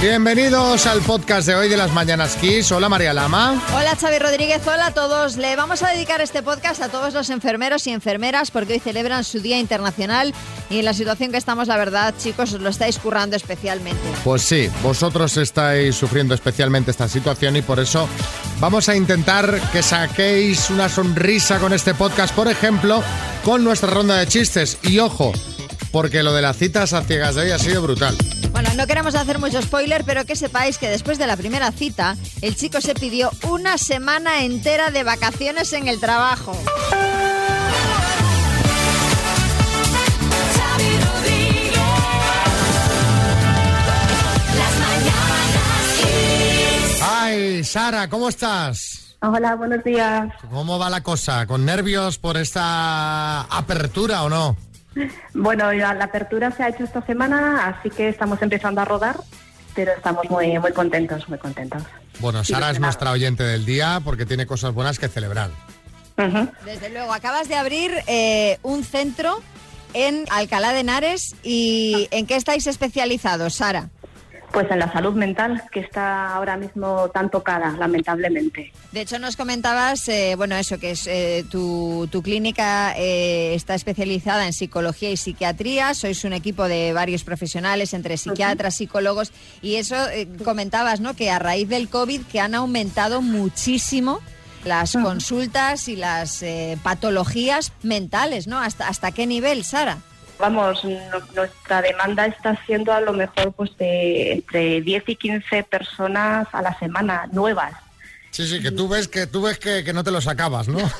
Bienvenidos al podcast de hoy de las Mañanas Kiss. Hola María Lama. Hola Xavi Rodríguez, hola a todos. Le vamos a dedicar este podcast a todos los enfermeros y enfermeras porque hoy celebran su Día Internacional y en la situación que estamos, la verdad, chicos, os lo estáis currando especialmente. Pues sí, vosotros estáis sufriendo especialmente esta situación y por eso vamos a intentar que saquéis una sonrisa con este podcast, por ejemplo, con nuestra ronda de chistes. Y ojo, porque lo de las citas a ciegas de hoy ha sido brutal. Bueno, no queremos hacer mucho spoiler, pero que sepáis que después de la primera cita, el chico se pidió una semana entera de vacaciones en el trabajo. Ay, Sara, ¿cómo estás? Hola, buenos días. ¿Cómo va la cosa? ¿Con nervios por esta apertura o no? Bueno, ya la apertura se ha hecho esta semana, así que estamos empezando a rodar, pero estamos muy, muy contentos, muy contentos. Bueno, Sara es nuestra oyente del día porque tiene cosas buenas que celebrar. Desde luego, acabas de abrir eh, un centro en Alcalá de Henares y ¿en qué estáis especializados, Sara? Pues en la salud mental, que está ahora mismo tan tocada, lamentablemente. De hecho, nos comentabas, eh, bueno, eso, que es eh, tu, tu clínica eh, está especializada en psicología y psiquiatría, sois un equipo de varios profesionales, entre psiquiatras, psicólogos, y eso eh, comentabas, ¿no? Que a raíz del COVID que han aumentado muchísimo las consultas y las eh, patologías mentales, ¿no? ¿Hasta, ¿Hasta qué nivel, Sara? Vamos, no- nuestra demanda está siendo a lo mejor pues de entre 10 y 15 personas a la semana nuevas. Sí, sí, que tú ves que tú ves que, que no te lo sacabas, ¿no?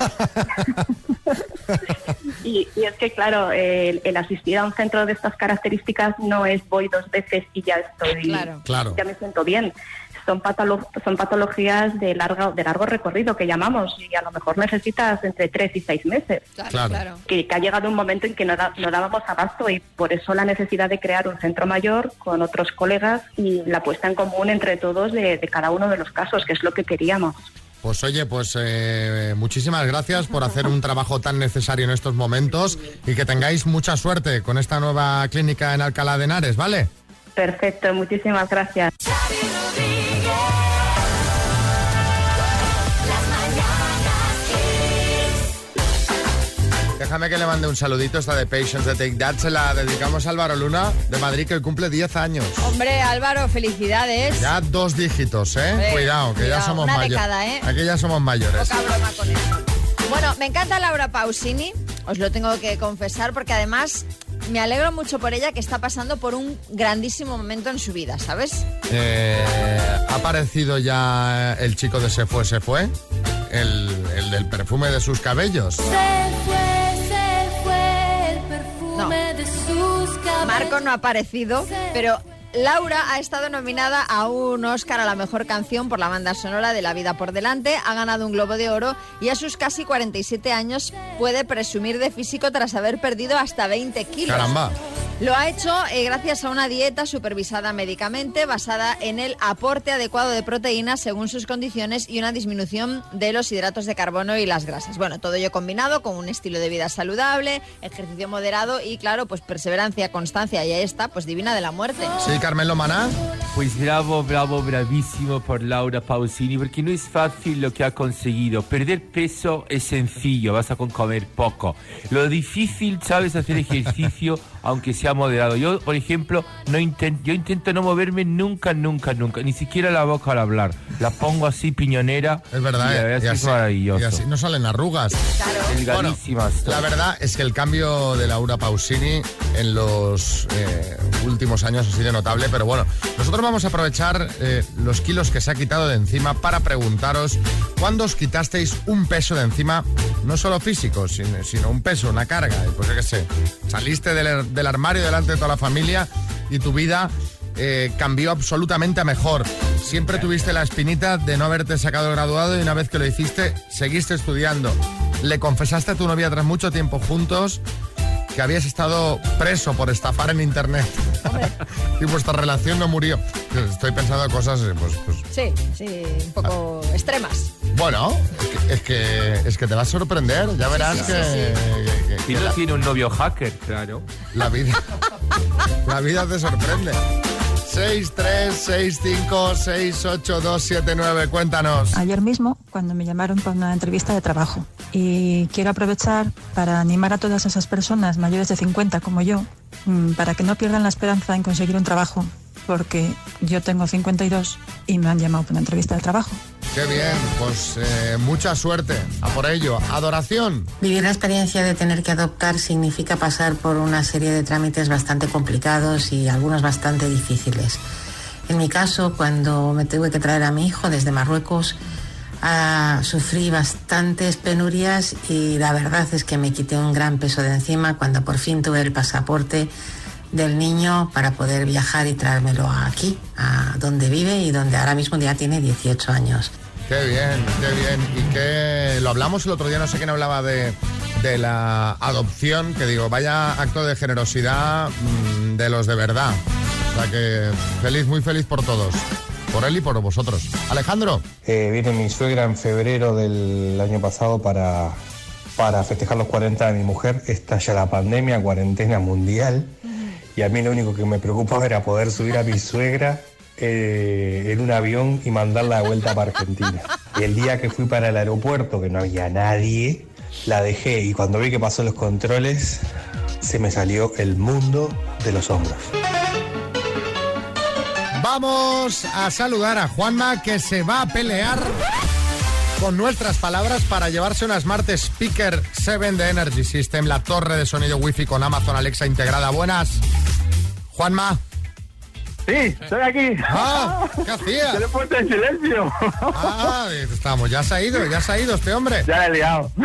Y, y es que, claro, el, el asistir a un centro de estas características no es voy dos veces y ya estoy, Claro. Claro. ya me siento bien. Son, patolo- son patologías de largo, de largo recorrido que llamamos y a lo mejor necesitas entre tres y seis meses. Claro. Que, que ha llegado un momento en que no, da- no dábamos abasto y por eso la necesidad de crear un centro mayor con otros colegas y la puesta en común entre todos de, de cada uno de los casos, que es lo que queríamos. Pues oye, pues eh, muchísimas gracias por hacer un trabajo tan necesario en estos momentos y que tengáis mucha suerte con esta nueva clínica en Alcalá de Henares, ¿vale? Perfecto, muchísimas gracias. Déjame que le mande un saludito esta de Patience de Take That, se la dedicamos a Álvaro Luna de Madrid que hoy cumple 10 años. Hombre, Álvaro, felicidades. Ya dos dígitos, ¿eh? Eh, cuidado, que ya somos mayores. ¿eh? Aquí ya somos mayores. Poca broma con eso. Bueno, me encanta Laura Pausini, os lo tengo que confesar, porque además me alegro mucho por ella que está pasando por un grandísimo momento en su vida, ¿sabes? Eh, ¿Ha aparecido ya el chico de Se Fue, Se Fue? El, el del perfume de sus cabellos. Se fue, Marco no ha aparecido, pero Laura ha estado nominada a un Oscar a la mejor canción por la banda sonora de La vida por delante, ha ganado un Globo de Oro y a sus casi 47 años puede presumir de físico tras haber perdido hasta 20 kilos. Caramba. Lo ha hecho eh, gracias a una dieta supervisada médicamente basada en el aporte adecuado de proteínas según sus condiciones y una disminución de los hidratos de carbono y las grasas. Bueno, todo ello combinado con un estilo de vida saludable, ejercicio moderado y claro, pues perseverancia, constancia y ahí está, pues divina de la muerte. Sí, Carmelo Maná. Pues bravo, bravo, bravísimo por Laura Pausini, porque no es fácil lo que ha conseguido. Perder peso es sencillo, vas a con comer poco. Lo difícil, sabes, hacer ejercicio, aunque sea moderado. Yo, por ejemplo, no inten- yo intento no moverme nunca, nunca, nunca, ni siquiera la boca al hablar. La pongo así piñonera. Es verdad, y la ¿eh? verdad es Y maravilloso. Y así no salen arrugas. Delgadísimas. Bueno, la verdad es que el cambio de Laura Pausini en los eh, últimos años ha sido notable, pero bueno, nosotros vamos a aprovechar eh, los kilos que se ha quitado de encima para preguntaros cuándo os quitasteis un peso de encima, no solo físico, sino, sino un peso, una carga, y pues yo qué sé, saliste del, del armario delante de toda la familia y tu vida eh, cambió absolutamente a mejor. Siempre tuviste la espinita de no haberte sacado el graduado y una vez que lo hiciste, seguiste estudiando. Le confesaste a tu novia tras mucho tiempo juntos que habías estado preso por estafar en internet y vuestra relación no murió. Estoy pensando en cosas, eh, pues, pues, Sí, sí, un poco extremas. bueno, es que, es que es que te vas a sorprender, ya verás sí, que, sí, que- que- Si que no la, tiene un novio hacker, claro. la vida la vida te sorprende. 636568279. Cuéntanos. Ayer mismo, cuando me llamaron para una entrevista de trabajo. Y quiero aprovechar para animar a todas esas personas mayores de 50 como yo, mm, para que no pierdan la esperanza en conseguir un trabajo, porque yo tengo 52 y me han llamado para una entrevista de trabajo. Qué bien, pues eh, mucha suerte. A por ello. Adoración. Vivir la experiencia de tener que adoptar significa pasar por una serie de trámites bastante complicados y algunos bastante difíciles. En mi caso, cuando me tuve que traer a mi hijo desde Marruecos, ah, sufrí bastantes penurias y la verdad es que me quité un gran peso de encima cuando por fin tuve el pasaporte del niño para poder viajar y traérmelo aquí, a donde vive y donde ahora mismo ya tiene 18 años. Qué bien, qué bien. Y que lo hablamos el otro día, no sé quién hablaba de, de la adopción, que digo, vaya acto de generosidad mm, de los de verdad. O sea que feliz, muy feliz por todos. Por él y por vosotros. Alejandro. Eh, viene mi suegra en febrero del año pasado para, para festejar los 40 de mi mujer. Estalla la pandemia, cuarentena mundial. Y a mí lo único que me preocupaba era poder subir a mi suegra eh, en un avión y mandarla de vuelta para Argentina. Y el día que fui para el aeropuerto, que no había nadie, la dejé y cuando vi que pasó los controles, se me salió el mundo de los hombros. Vamos a saludar a Juanma que se va a pelear con nuestras palabras para llevarse una Smart Speaker 7 de Energy System, la torre de sonido Wi-Fi con Amazon Alexa integrada. Buenas. Juanma. Sí, estoy aquí. Ah, ¿qué hacías? Te lo he puesto en silencio. Ah, estamos, ya se ha ido, ya se ha ido este hombre. Ya le he liado.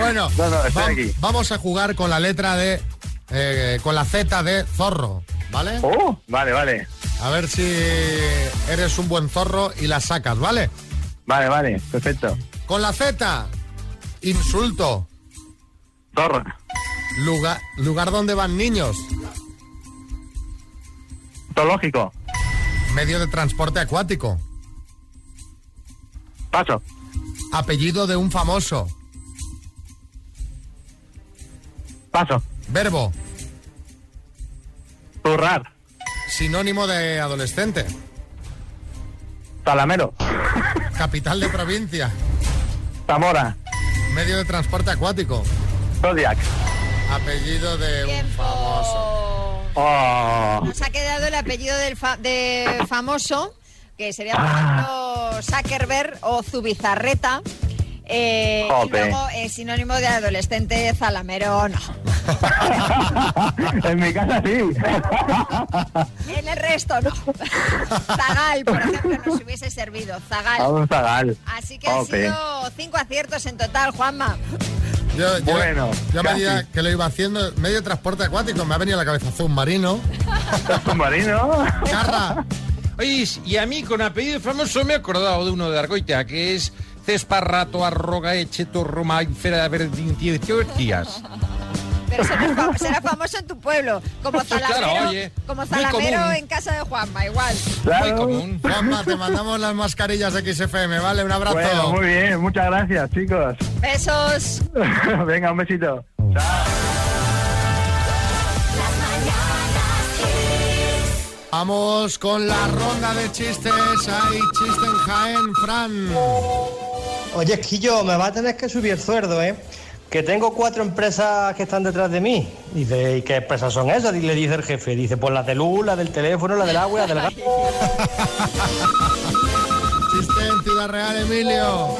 Bueno, No, no, estoy va- aquí. vamos a jugar con la letra de, eh, con la Z de zorro, ¿vale? Oh, vale, vale. A ver si eres un buen zorro y la sacas, ¿vale? Vale, vale, perfecto. Con la Z, insulto, Zorro. lugar, lugar donde van niños, Zoológico. medio de transporte acuático, Paso. apellido de un famoso, Paso. verbo, Zurrar. Sinónimo de adolescente, Talamero. capital de provincia, Zamora. medio de transporte acuático, Zodiac. apellido de un famoso. Oh. Nos ha quedado el apellido del fa- de famoso, que sería por ejemplo Zuckerberg o Zubizarreta. Eh, y luego eh, sinónimo de adolescente zalamero, no. En mi casa sí. En el resto, no. Zagal, por ejemplo, nos hubiese servido. Zagal. Vamos a Zagal. Así que han Jope. sido cinco aciertos en total, Juanma. Yo, yo- Bueno, yo a casi. medida que lo iba haciendo, medio de transporte acuático, me ha venido a la cabeza submarino, Submarino. carra, Oye, y a mí con apellido famoso me he acordado de uno de Argoita, que es Cesparrato, Arroga, Echeto, Roma, Fera, días. Pero será, fa- será famoso en tu pueblo, como claro, Zalamero, oye, como muy Zalamero en casa de Juanma, igual. Muy Claro. común. Juanma, te mandamos las mascarillas de XFM, ¿vale? Un abrazo. Bueno, muy bien. Muchas gracias, chicos. Besos. Venga, un besito. Vamos con la ronda de chistes. Hay chiste en Jaén, Fran. Oye, Esquillo, me va a tener que subir el sueldo, ¿eh? Que tengo cuatro empresas que están detrás de mí. Dice, ¿y qué empresas son esas? Y le dice el jefe. Dice, pues la de luz, la del teléfono, la del agua, y la del gas. Chiste en Ciudad Real, Emilio.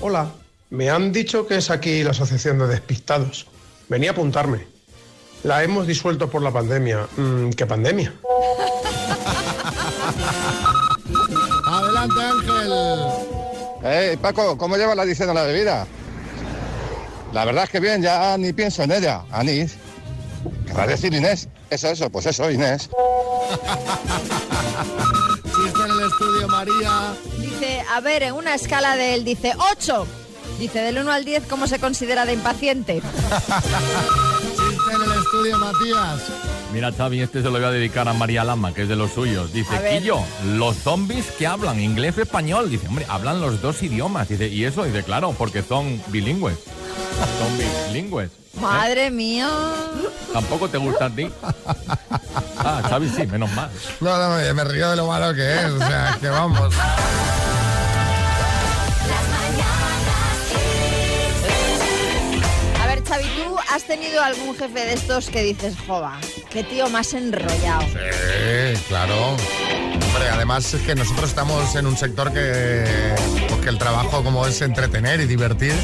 Hola, me han dicho que es aquí la Asociación de Despistados. Venía a apuntarme. La hemos disuelto por la pandemia. Mm, ¿Qué pandemia? Adelante, Ángel. Eh, Paco, ¿cómo lleva la adicción a la bebida? La verdad es que bien, ya ni pienso en ella, Anís. Querrás decir Inés. Eso, eso, pues eso, Inés. Chiste en el estudio, María. Dice, a ver, en una escala de él, dice 8. Dice, del 1 al 10, ¿cómo se considera de impaciente? Chiste en el estudio, Matías. Mira, Xavi, este se lo voy a dedicar a María Lama, que es de los suyos. Dice, A. Quillo, los zombies que hablan inglés o español. Dice, hombre, hablan los dos idiomas. Dice, ¿y eso? Dice, claro, porque son bilingües. Son bilingües. Madre mía. Tampoco te gusta a ti. Ah, Xavi, sí, menos mal. No, no, me, me río de lo malo que es, o sea, que vamos. A ver, Xavi, ¿tú has tenido algún jefe de estos que dices, jova, qué tío más enrollado? Sí, claro. Hombre, además es que nosotros estamos en un sector que, pues que el trabajo como es entretener y divertir,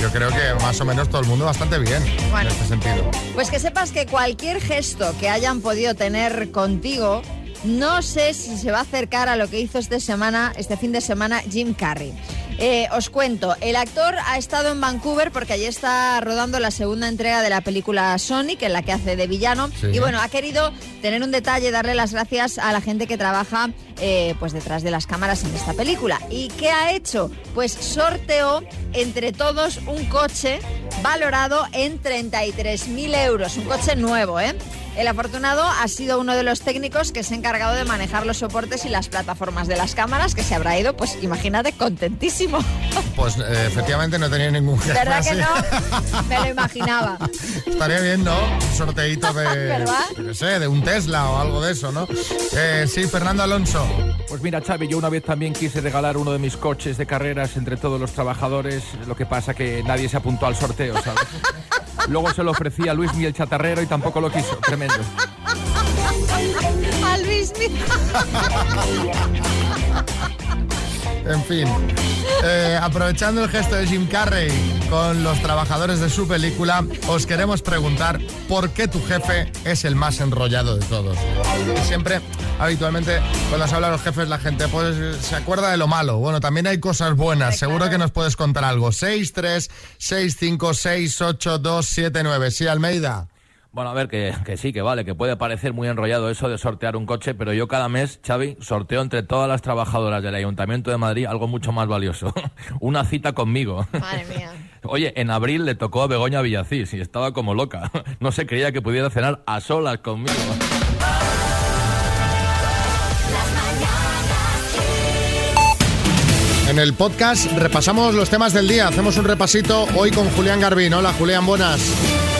yo creo que más o menos todo el mundo bastante bien Bueno. en este sentido. Pues que sepas que cualquier gesto que hayan podido tener contigo, no sé si se va a acercar a lo que hizo este semana, este fin de semana, Jim Carrey. Eh, os cuento, el actor ha estado en Vancouver porque allí está rodando la segunda entrega de la película Sonic, en la que hace de villano. Sí. Y bueno, ha querido tener un detalle, darle las gracias a la gente que trabaja eh, pues detrás de las cámaras en esta película. ¿Y qué ha hecho? Pues sorteó entre todos un coche valorado en 33.000 euros, un coche nuevo, ¿eh? El afortunado ha sido uno de los técnicos que se ha encargado de manejar los soportes y las plataformas de las cámaras, que se habrá ido, pues imagínate, contentísimo. Pues eh, efectivamente no tenía ningún jefe ¿Verdad que así. no? Me lo imaginaba. Estaría bien, ¿no? Un sorteito de, ¿Verdad? qué sé, de un Tesla o algo de eso, ¿no? Eh, sí, Fernando Alonso. Pues mira, Xavi, yo una vez también quise regalar uno de mis coches de carreras entre todos los trabajadores, lo que pasa que nadie se apuntó al sorteo, ¿sabes? Luego se lo ofrecí a Luis Miguel Chatarrero y tampoco lo quiso. Tremendo. A Luis En fin, eh, aprovechando el gesto de Jim Carrey con los trabajadores de su película, os queremos preguntar por qué tu jefe es el más enrollado de todos. Siempre, habitualmente, cuando se habla de los jefes, la gente pues se acuerda de lo malo. Bueno, también hay cosas buenas. Seguro que nos puedes contar algo. 6, 3, 6, 5, 6, 8, 2, 7, 9. Sí, Almeida. Bueno, a ver, que, que sí, que vale, que puede parecer muy enrollado eso de sortear un coche, pero yo cada mes, Xavi, sorteo entre todas las trabajadoras del Ayuntamiento de Madrid algo mucho más valioso. Una cita conmigo. Madre mía. Oye, en abril le tocó a Begoña Villacís y estaba como loca. No se creía que pudiera cenar a solas conmigo. En el podcast repasamos los temas del día. Hacemos un repasito hoy con Julián Garbín. Hola, Julián, buenas.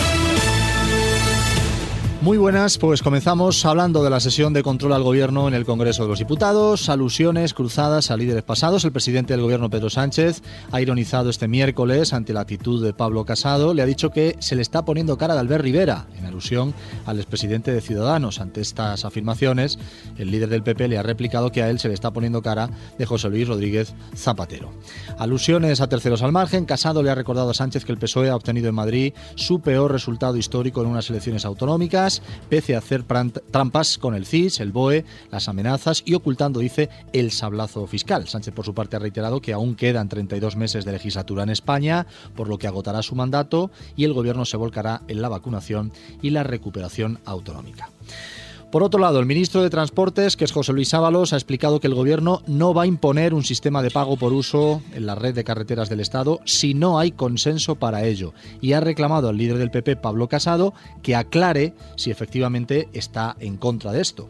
Muy buenas, pues comenzamos hablando de la sesión de control al gobierno en el Congreso de los Diputados, alusiones cruzadas a líderes pasados. El presidente del gobierno, Pedro Sánchez, ha ironizado este miércoles ante la actitud de Pablo Casado. Le ha dicho que se le está poniendo cara de Albert Rivera, en alusión al expresidente de Ciudadanos. Ante estas afirmaciones, el líder del PP le ha replicado que a él se le está poniendo cara de José Luis Rodríguez Zapatero. Alusiones a terceros al margen. Casado le ha recordado a Sánchez que el PSOE ha obtenido en Madrid su peor resultado histórico en unas elecciones autonómicas, pese a hacer trampas con el CIS, el BOE, las amenazas y ocultando, dice, el sablazo fiscal. Sánchez, por su parte, ha reiterado que aún quedan 32 meses de legislatura en España, por lo que agotará su mandato y el gobierno se volcará en la vacunación y la recuperación autonómica. Por otro lado, el ministro de Transportes, que es José Luis Ábalos, ha explicado que el gobierno no va a imponer un sistema de pago por uso en la red de carreteras del Estado si no hay consenso para ello. Y ha reclamado al líder del PP, Pablo Casado, que aclare si efectivamente está en contra de esto.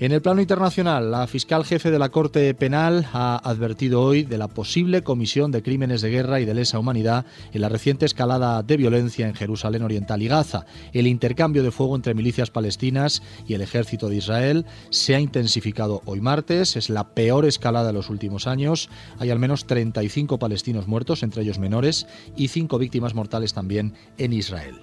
En el plano internacional, la fiscal jefe de la Corte Penal ha advertido hoy de la posible comisión de crímenes de guerra y de lesa humanidad en la reciente escalada de violencia en Jerusalén Oriental y Gaza. El intercambio de fuego entre milicias palestinas y el ejército de Israel se ha intensificado hoy martes. Es la peor escalada de los últimos años. Hay al menos 35 palestinos muertos, entre ellos menores, y 5 víctimas mortales también en Israel.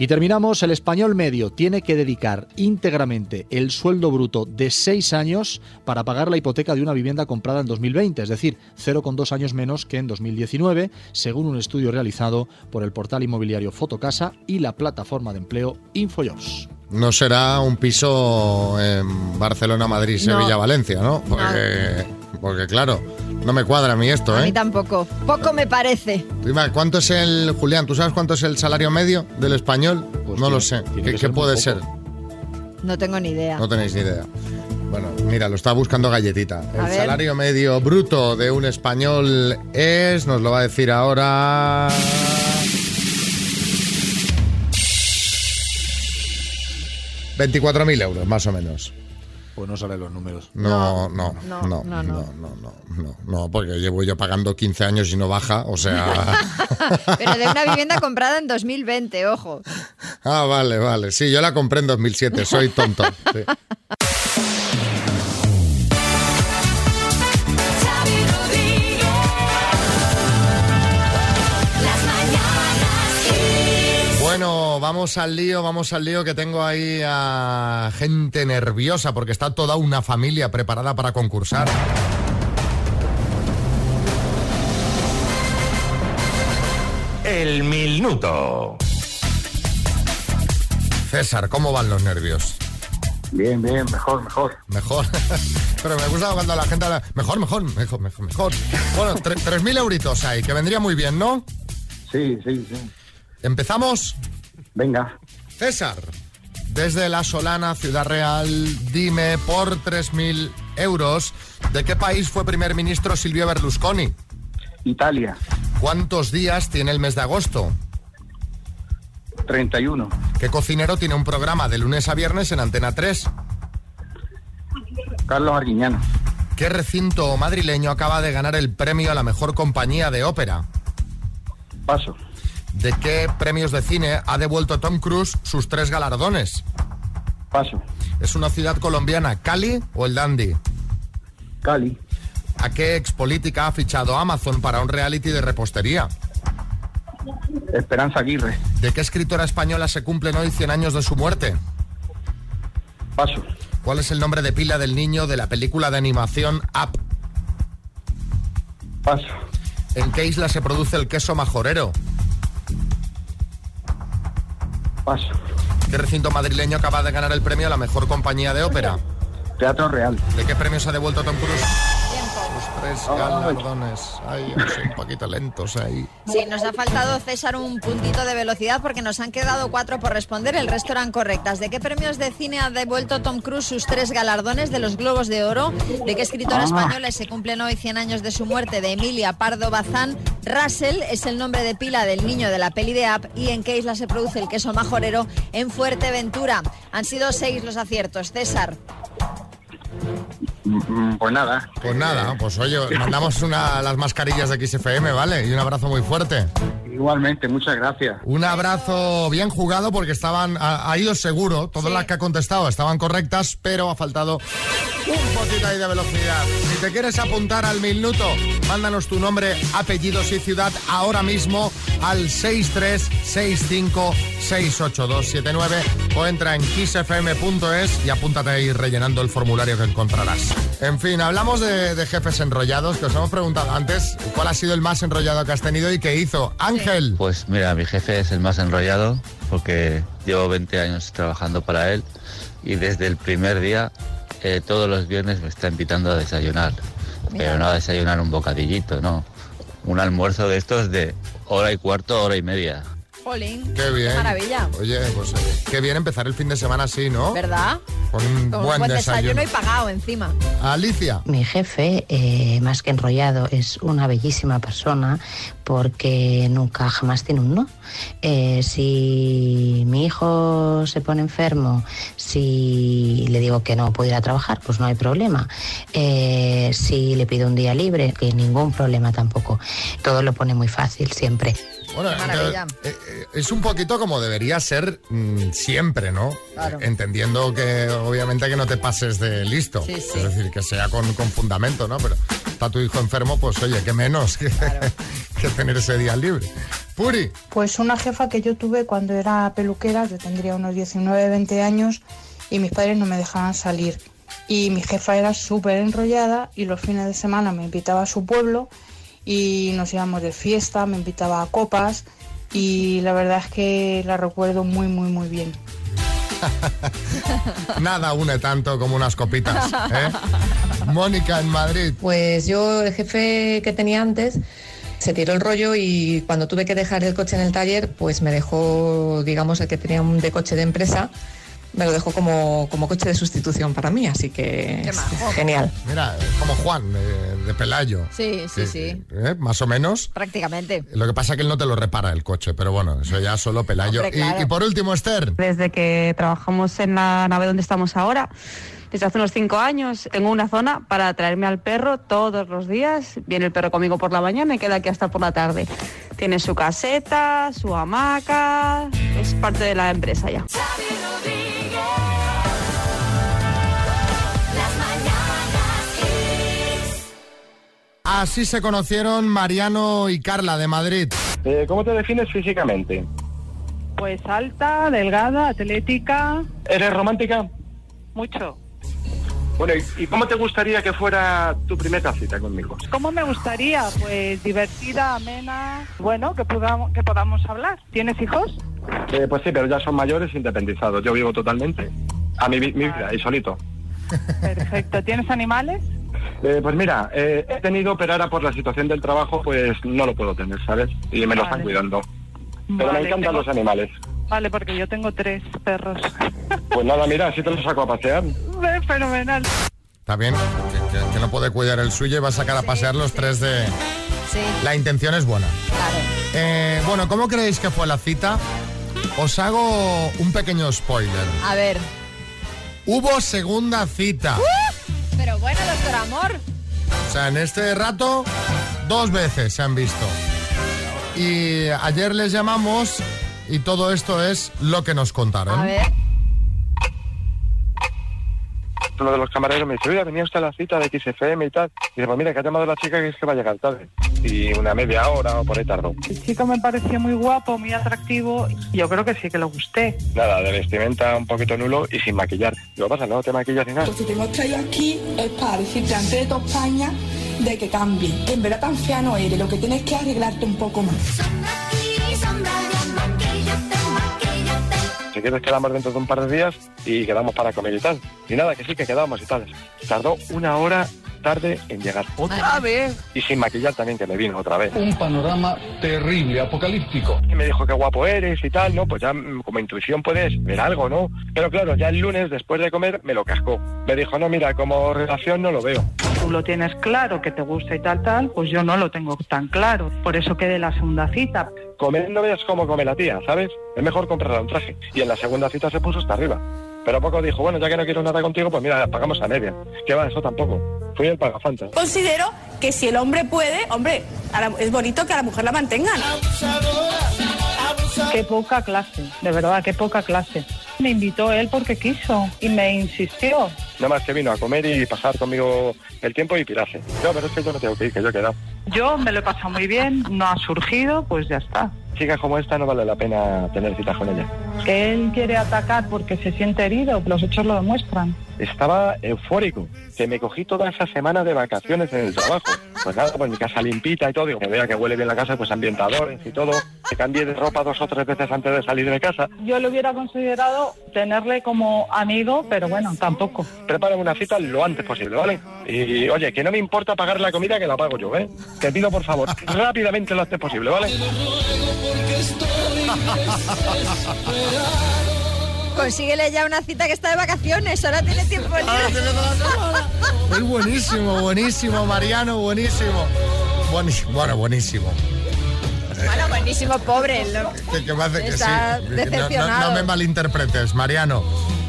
Y terminamos, el español medio tiene que dedicar íntegramente el sueldo bruto de 6 años para pagar la hipoteca de una vivienda comprada en 2020, es decir, 0,2 años menos que en 2019, según un estudio realizado por el portal inmobiliario Fotocasa y la plataforma de empleo Infojobs. No será un piso en Barcelona, Madrid, Sevilla, No. Valencia, ¿no? Porque, porque claro, no me cuadra a mí esto, A ¿eh? mí tampoco. Poco me parece. Dime, ¿Cuánto es el, Julián, tú sabes cuánto es el salario medio del español? no lo sé. ¿Qué, que qué ser muy puede poco. ser? No tengo ni idea. No tenéis ni idea. Bueno, mira, lo está buscando Galletita. El ver. salario medio bruto de un español es, nos lo va a decir ahora... ...24.000 euros, más o menos. Pues no salen los números. No, no, no, no, no, no, no, no. no, no, no, no, porque llevo yo pagando 15 años y no baja, o sea... Pero de una vivienda comprada en 2020, ojo. Ah, vale, vale. Sí, yo la compré en 2007, soy tonto. Sí. Vamos al lío, vamos al lío que tengo ahí a gente nerviosa porque está toda una familia preparada para concursar. El minuto. César, ¿cómo van los nervios? Bien, bien, mejor, mejor. Mejor. Pero me gusta cuando la gente habla, mejor, mejor, mejor, mejor, mejor. Bueno, tre- 3.000 euritos ahí, que vendría muy bien, ¿no? Sí, sí, sí. ¿Empezamos? Venga. César, desde La Solana, Ciudad Real, dime por 3.000 euros, ¿de qué país fue primer ministro Silvio Berlusconi? Italia, ¿Cuántos días tiene el mes de agosto? 31. ¿Qué cocinero tiene un programa de lunes a viernes en Antena 3? Carlos Arguiñano. ¿Qué recinto madrileño acaba de ganar el premio a la mejor compañía de ópera? Paso. ¿De qué premios de cine ha devuelto Tom Cruise sus tres galardones? Paso. ¿Es una ciudad colombiana, Cali o el Dandy? Cali. ¿A qué expolítica ha fichado Amazon para un reality de repostería? Esperanza Aguirre. ¿De qué escritora española se cumplen hoy 100 años de su muerte? Paso. ¿Cuál es el nombre de pila del niño de la película de animación Up? Paso. ¿En qué isla se produce el queso majorero? Paso. ¿Qué recinto madrileño acaba de ganar el premio a la mejor compañía de ópera? Teatro Real. ¿De qué premios ha devuelto Tom Cruise? Tres galardones. Ay, soy un poquito lentos ahí. Sí, nos ha faltado, César, un puntito de velocidad porque nos han quedado cuatro por responder. El resto eran correctas. ¿De qué premios de cine ha devuelto Tom Cruise sus tres galardones de los Globos de Oro? ¿De qué escritora Ah. española se cumplen hoy 100 años de su muerte? De Emilia Pardo Bazán. Russell es el nombre de pila del niño de la peli de App. ¿Y en qué isla se produce el queso majorero? En Fuerteventura. Han sido seis los aciertos. César. Mm, Pues nada. Pues nada, pues oye, mandamos una, las mascarillas de XFM, ¿vale? Y un abrazo muy fuerte. Igualmente, muchas gracias. Un abrazo bien jugado porque estaban, ha, ha ido seguro, todas las que ha contestado estaban correctas, pero ha faltado un poquito ahí de velocidad. Si te quieres apuntar al minuto, mándanos tu nombre, apellidos y ciudad ahora mismo al 636568279 o entra en kissfm.es y apúntate ahí rellenando el formulario que encontrarás. En fin, hablamos de, de jefes enrollados, que os hemos preguntado antes cuál ha sido el más enrollado que has tenido y qué hizo. Ángel. Pues mira, mi jefe es el más enrollado porque llevo 20 años trabajando para él y desde el primer día eh, todos los viernes me está invitando a desayunar. Pero no a desayunar un bocadillito, no. Un almuerzo de estos de hora y cuarto, hora y media. Jolín. Qué bien. Maravilla. Oye, pues eh, qué bien empezar el fin de semana así, ¿no? ¿Verdad? Con un Con buen, un buen desayuno. desayuno y pagado encima. Alicia. Mi jefe, eh, más que enrollado, es una bellísima persona porque nunca jamás tiene un no. Eh, si mi hijo se pone enfermo, si le digo que no puede ir a trabajar, pues no hay problema. Eh, si le pido un día libre, que ningún problema tampoco. Todo lo pone muy fácil siempre. Bueno, maravilla. eh, eh, es un poquito como debería ser mm, siempre, ¿no? Claro. Entendiendo que obviamente que no te pases de listo. Sí, sí. Es decir, que sea con, con fundamento, ¿no? Pero está tu hijo enfermo, pues oye, qué menos que, que tener ese día libre. Puri. Pues una jefa que yo tuve cuando era peluquera, yo tendría unos 19, 20 años y mis padres no me dejaban salir. Y mi jefa era súper enrollada y los fines de semana me invitaba a su pueblo y nos íbamos de fiesta, me invitaba a copas y la verdad es que la recuerdo muy, muy, muy bien. Nada une tanto como unas copitas. ¿eh? Mónica en Madrid. Pues yo, el jefe que tenía antes, se tiró el rollo y cuando tuve que dejar el coche en el taller, pues me dejó, digamos, el que tenía un de coche de empresa, me lo dejó como, como coche de sustitución para mí, así que es genial. Mira, como Juan, de, de Pelayo. Sí, sí, sí. ¿Eh? Más o menos. Prácticamente. Lo que pasa es que él no te lo repara el coche, pero bueno, eso ya solo Pelayo. Hombre, Y- claro. y, por último, Esther. Desde que trabajamos en la nave donde estamos ahora, desde hace unos cinco años, tengo una zona para traerme al perro todos los días. Viene el perro conmigo por la mañana y queda aquí hasta por la tarde. Tiene su caseta, su hamaca, es parte de la empresa ya. Así se conocieron Mariano y Carla de Madrid. Eh, ¿Cómo te defines físicamente? Pues alta, delgada, atlética. ¿Eres romántica? Mucho. Bueno, ¿y, cómo te gustaría que fuera tu primera cita conmigo? ¿Cómo me gustaría? Pues divertida, amena. Bueno, que podamos, que podamos hablar. ¿Tienes hijos? Eh, pues sí, pero ya son mayores independizados. Yo vivo totalmente a mi, mi vida y solito. Perfecto. ¿Tienes animales? Eh, pues mira, eh, he tenido, pero ahora por la situación del trabajo, pues no lo puedo tener, ¿sabes? Y me lo están cuidando. Pero Vale, me encantan tengo- los animales. Vale, porque yo tengo tres perros. Pues nada, mira, así te los saco a pasear. Ve, Fenomenal. Está bien, que, que- que no puede cuidar el suyo y va a sacar a pasear los tres de... Sí, La intención es buena. claro. Eh, bueno, ¿cómo creéis que fue la cita? Os hago un pequeño spoiler. A ver. Hubo segunda cita. Pero bueno, doctor Amor. O sea, en este rato, dos veces se han visto. Y ayer les llamamos y todo esto es lo que nos contaron. A ver. Uno de los camareros me dice, oiga, venía usted a la cita de XFM y tal. Y dice, pues mira, que ha llamado la chica que es que va a llegar tarde. Y una media hora o por ahí tardó. El chico me pareció muy guapo, muy atractivo. Yo creo que sí que lo gusté. Nada, de vestimenta un poquito nulo y sin maquillar. Digo, pasa, no te maquillas ni nada. Lo que te hemos traído aquí es para decirte ante de toda España de que cambie. Que en verdad tan fea no eres, lo que tienes que arreglarte un poco más. Si quieres quedamos dentro de un par de días y quedamos para comer y tal. Y nada, que sí que quedamos y tal. Tardó una hora tarde en llegar. ¿Otra vez? Y sin maquillar también, que me vino otra vez. Un panorama terrible, apocalíptico. Y me dijo qué guapo eres y tal, ¿no? Pues ya mm, como intuición puedes ver algo, ¿no? Pero claro, ya el lunes, después de comer, me lo cascó. Me dijo, no, mira, como relación no lo veo. Tú lo tienes claro, que te gusta y tal, tal, pues yo no lo tengo tan claro. Por eso quedé la segunda cita. Comer no veas cómo come la tía, ¿sabes? Es mejor comprarle un traje. Y en la segunda cita se puso hasta arriba. Pero a poco dijo, bueno, ya que no quiero nada contigo, pues mira, pagamos a media. ¿Qué va? Eso tampoco. Fui el pagafanta. Considero que si el hombre puede, hombre, es bonito que a la mujer la mantengan. Qué poca clase, de verdad, qué poca clase. Me invitó él porque quiso y me insistió. Nada más que vino a comer y pasar conmigo el tiempo y pirarse. No, pero es que yo me tengo que ir, que yo he quedado. Yo me lo he pasado muy bien, no ha surgido, pues ya está. Chicas como esta no vale la pena tener citas con ella. Que él quiere atacar porque se siente herido, los hechos lo demuestran. Estaba eufórico, que me cogí toda esa semana de vacaciones en el trabajo. Pues nada, pues mi casa limpita y todo, digo, que vea que huele bien la casa, pues ambientadores y todo. Que cambié de ropa dos o tres veces antes de salir de casa. Yo le hubiera considerado tenerle como amigo, pero bueno, tampoco. Prepara una cita lo antes posible, ¿vale? Y oye, que no me importa pagar la comida que la pago yo, ¿eh? Te pido por favor, rápidamente lo antes posible, ¿vale? Consíguele ya una cita que está de vacaciones, ahora tiene tiempo libre. Es buenísimo, buenísimo, Mariano, buenísimo. Buenísimo, bueno, buenísimo. Bueno, buenísimo, pobre. que sí. No- no- me malinterpretes, Mariano.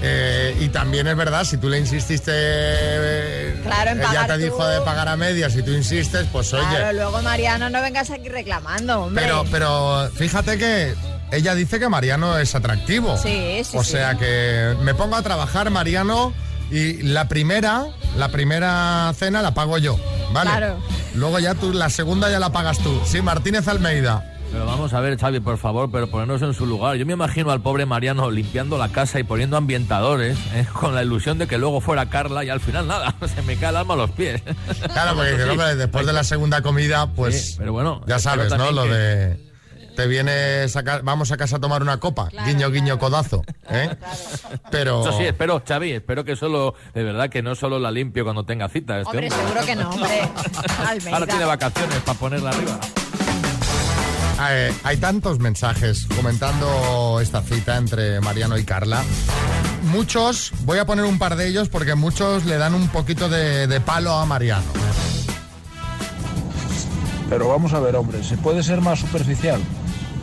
Eh, y también es verdad, si tú le insististe, eh, Claro, en ella pagar te tú. dijo de pagar a medias, si tú insistes, pues oye. Claro, luego Mariano, no vengas aquí reclamando, hombre. Pero, pero fíjate que ella dice que Mariano es atractivo. Sí, sí, O sí. sea que me pongo a trabajar, Mariano, y la primera, la primera cena la pago yo, ¿vale? Claro. Luego ya tú, la segunda ya la pagas tú. Sí, Martínez Almeida. Pero vamos a ver, Xavi, por favor, pero ponernos en su lugar. Yo me imagino al pobre Mariano limpiando la casa y poniendo ambientadores, ¿eh? con la ilusión de que luego fuera Carla y al final nada, se me cae el alma a los pies. Claro, porque hombre, después de la segunda comida, pues Sí, pero bueno, ya sabes, ¿no? Lo que- de te vienes a vamos a casa a tomar una copa, guiño, guiño, codazo, ¿eh? Pero Eso sí, espero, Xavi, espero que solo, de verdad, que no solo la limpio cuando tenga cita. Este Hombre, hombre. seguro que no, hombre. Ahora tiene vacaciones para ponerla arriba. Eh, hay tantos mensajes comentando esta cita entre Mariano y Carla. Muchos, voy a poner un par de ellos porque muchos le dan un poquito de, de palo a Mariano. Pero vamos a ver, hombre, ¿se puede ser más superficial?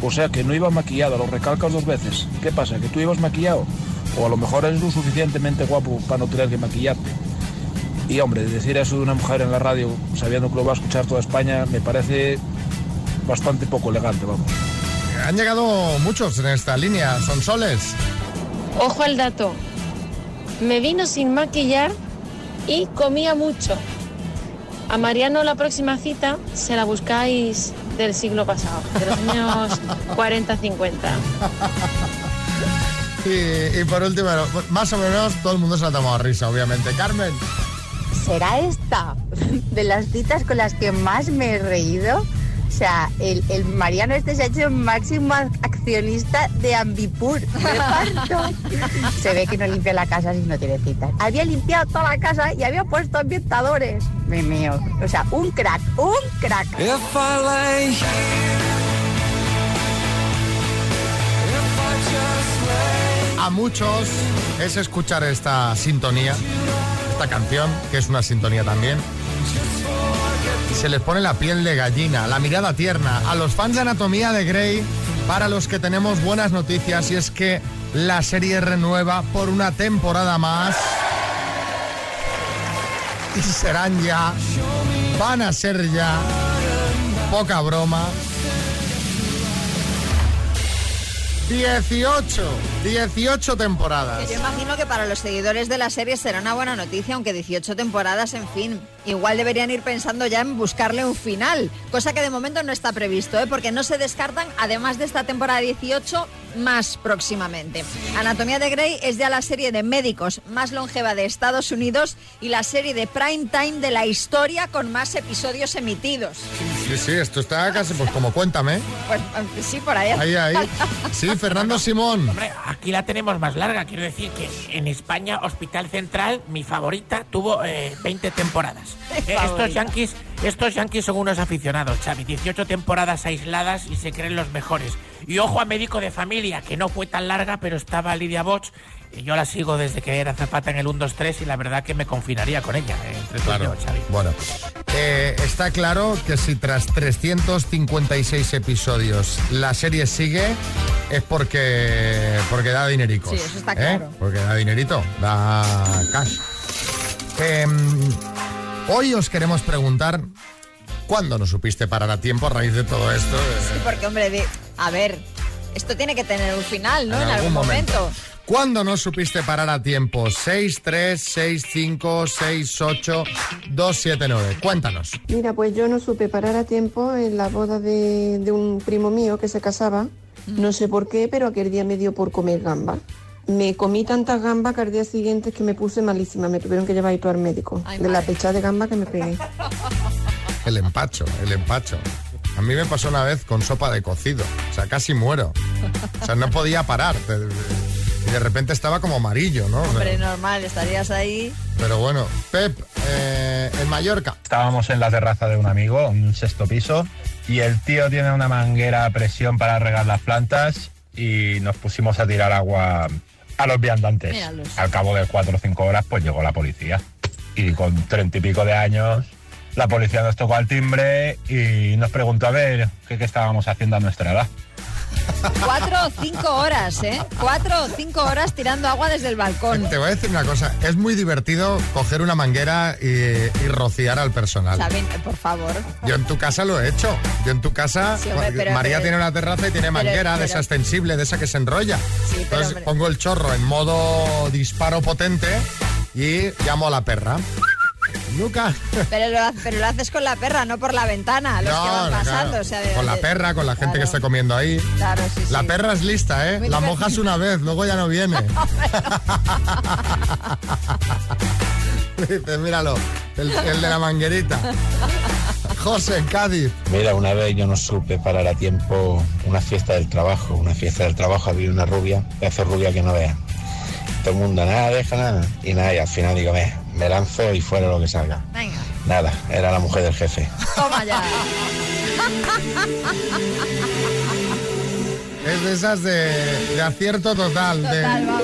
O sea, que no iba maquillado, lo recalcas dos veces. ¿Qué pasa? ¿Que tú ibas maquillado? O a lo mejor eres lo suficientemente guapo para no tener que maquillarte. Y hombre, decir eso de una mujer en la radio, sabiendo que lo va a escuchar toda España, me parece bastante poco elegante, vamos. Han llegado muchos en esta línea, son soles. Ojo al dato. Me vino sin maquillar y comía mucho. A Mariano la próxima cita se la buscáis del siglo pasado, de los años 40-50. Y, y por último, más o menos todo el mundo se ha tomado a risa, obviamente. Carmen. ¿Será esta de las citas con las que más me he reído? O sea, el, el Mariano este se ha hecho máximo accionista de Ambipur. Se ve que no limpia la casa si no tiene citas. Había limpiado toda la casa y había puesto ambientadores. Me mío. O sea, un crack, un crack. A muchos es escuchar esta sintonía, esta canción, que es una sintonía también. Se les pone la piel de gallina, la mirada tierna. A los fans de Anatomía de Grey, para los que tenemos buenas noticias, y es que la serie renueva por una temporada más. Y serán ya, van a ser ya, poca broma, 18, 18 temporadas. Yo imagino que para los seguidores de la serie será una buena noticia, aunque 18 temporadas, en fin, igual deberían ir pensando ya en buscarle un final, cosa que de momento no está previsto, ¿eh? porque no se descartan, además de esta temporada 18, más próximamente. Anatomía de Grey es ya la serie de médicos más longeva de Estados Unidos y la serie de prime time de la historia con más episodios emitidos. Sí, sí, esto está casi pues como cuéntame. Pues sí, por ahí. Ahí, ahí. Sí, Fernando Simón. Hombre, aquí la tenemos más larga. Quiero decir que en España, Hospital Central, mi favorita, tuvo eh, 20 temporadas. Eh, estos yankees, estos yankees son unos aficionados, Xavi. 18 temporadas aisladas y se creen los mejores. Y ojo a médico de familia, que no fue tan larga, pero estaba Lidia Boch. Y yo la sigo desde que era zapata en el 1-2-3 y la verdad que me confinaría con ella. eh, entre yo, Xavi. Bueno, eh, está claro que si tras 356 episodios la serie sigue, es porque, porque da dinericos. Sí, eso está ¿eh? claro. Porque da dinerito, da cash. Em, hoy os queremos preguntar, ¿cuándo no supiste parar a tiempo a raíz de todo esto? Sí, porque, hombre, de- a ver, esto tiene que tener un final, ¿no? En, algún momento. ¿Cuándo no supiste parar a tiempo? 6, 3, 6, 5, 6, 8, 2, 7, 9. Cuéntanos. Mira, pues yo no supe parar a tiempo en la boda de, de un primo mío que se casaba. No sé por qué, pero aquel día me dio por comer gamba. Me comí tantas gambas que al día siguiente es que me puse malísima. Me tuvieron que llevar y todo al médico. de la pechada de gamba que me pegué. El empacho, el empacho. A mí me pasó una vez con sopa de cocido. O sea, casi muero. O sea, no podía parar. Y de repente estaba como amarillo, ¿no? O sea, Hombre, normal, estarías ahí. Pero bueno, Pep, eh, en Mallorca. Estábamos en la terraza de un amigo, un sexto piso, y el tío tiene una manguera a presión para regar las plantas y nos pusimos a tirar agua a los viandantes. Míralos. Al cabo de cuatro o cinco horas, pues llegó la policía. Y con treinta y pico de años, la policía nos tocó al timbre y nos preguntó a ver qué, qué estábamos haciendo a nuestra edad. Cuatro o cinco horas, ¿eh? Cuatro o cinco horas tirando agua desde el balcón. Te voy a decir una cosa, es muy divertido coger una manguera y, y rociar al personal. ¿Saben? Por favor. Yo en tu casa lo he hecho. Yo en tu casa, Sí, hombre, pero- María pero- tiene una terraza y tiene manguera de pero- esa extensible, de esa que se enrolla. pero, Entonces hombre. pongo el chorro en modo disparo potente y llamo a la perra. Luca. Pero lo, ha- pero lo haces con la perra, no por la ventana, los que van no, pasando. claro. O sea, de- con la perra, con la gente que está comiendo ahí. Claro, sí, La perra es lista, ¿eh? Muy la divertido. mojas una vez, luego ya no viene. Dice, míralo, el, el de la manguerita. José, Cádiz. Mira, una vez yo no supe parar a tiempo una fiesta del trabajo. Una fiesta del trabajo había una rubia, hace rubia que no vea. Todo el mundo, nada, deja nada. Y nada, y al final digo, "Ve, me lanzo y fuera lo que salga. Venga, Nada, era la mujer del jefe. toma ya. Es de esas de, de acierto total. de- Total, vamos.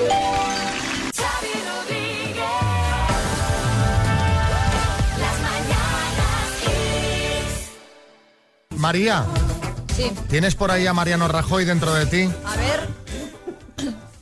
María, Sí. ¿tienes por ahí a Mariano Rajoy dentro de ti? A ver.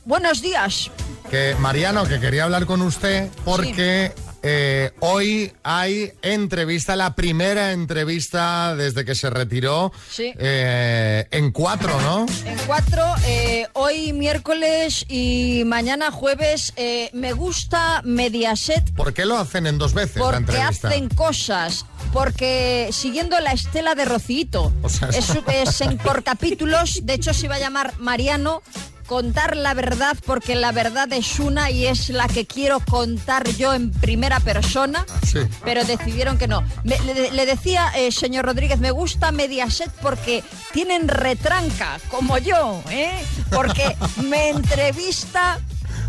Buenos días. Que Mariano, que quería hablar con usted porque Eh, hoy hay entrevista, la primera entrevista desde que se retiró Sí. eh, en cuatro, ¿no? En cuatro, eh, hoy miércoles y mañana jueves, me gusta Mediaset ¿Por qué lo hacen en dos veces la porque entrevista? hacen cosas, porque siguiendo la estela de Rocito, O sea, es, es en por capítulos, de hecho se iba a llamar Mariano. Contar la verdad porque la verdad es una y es la que quiero contar yo en primera persona, Sí. pero decidieron que no. Me- le, le decía, eh, señor Rodríguez, me gusta Mediaset porque tienen retranca, como yo, ¿eh? porque me entrevista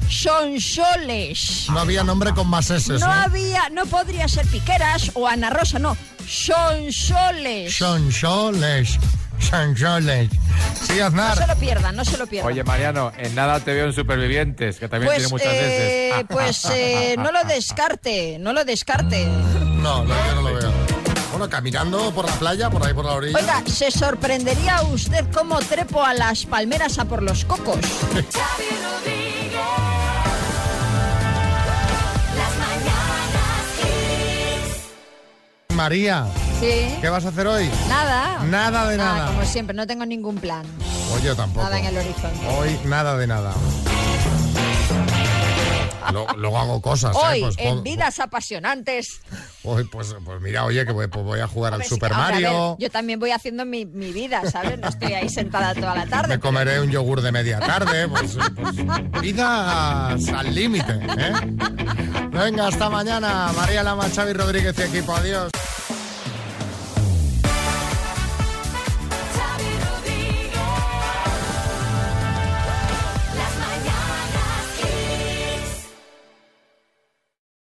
Sonsoles. No había nombre con más S, No ¿no? había, no podría ser Piqueras o Ana Rosa, no. Sonsoles. Sonsoles. Sonsoles. Sí, No se lo pierdan, no se lo pierdan. Oye, Mariano, en nada te veo en Supervivientes, que también pues, tiene muchas eh, veces. pues eh, no lo descarte, no lo descarte. No, no, yo no lo veo. Bueno, caminando por la playa, por ahí por la orilla. Oiga, se sorprendería usted cómo trepo a las palmeras a por los cocos. María, Sí. ¿qué vas a hacer hoy? Nada. Nada de nada. como siempre, no tengo ningún plan. Hoy yo tampoco. Nada en el horizonte. Hoy nada de nada. Lo- Luego hago cosas, ¿eh? Hoy, Pues, en vidas apasionantes. hoy, pues, pues mira, oye, que voy, pues voy a jugar al Pues, Super ver, Mario. yo también voy haciendo mi, mi vida, ¿sabes? No estoy ahí sentada toda la tarde. Me comeré un yogur de media tarde. Pues, pues, vidas al límite, ¿eh? Venga, hasta mañana. María Lama, Xavi Rodríguez y equipo. Adiós.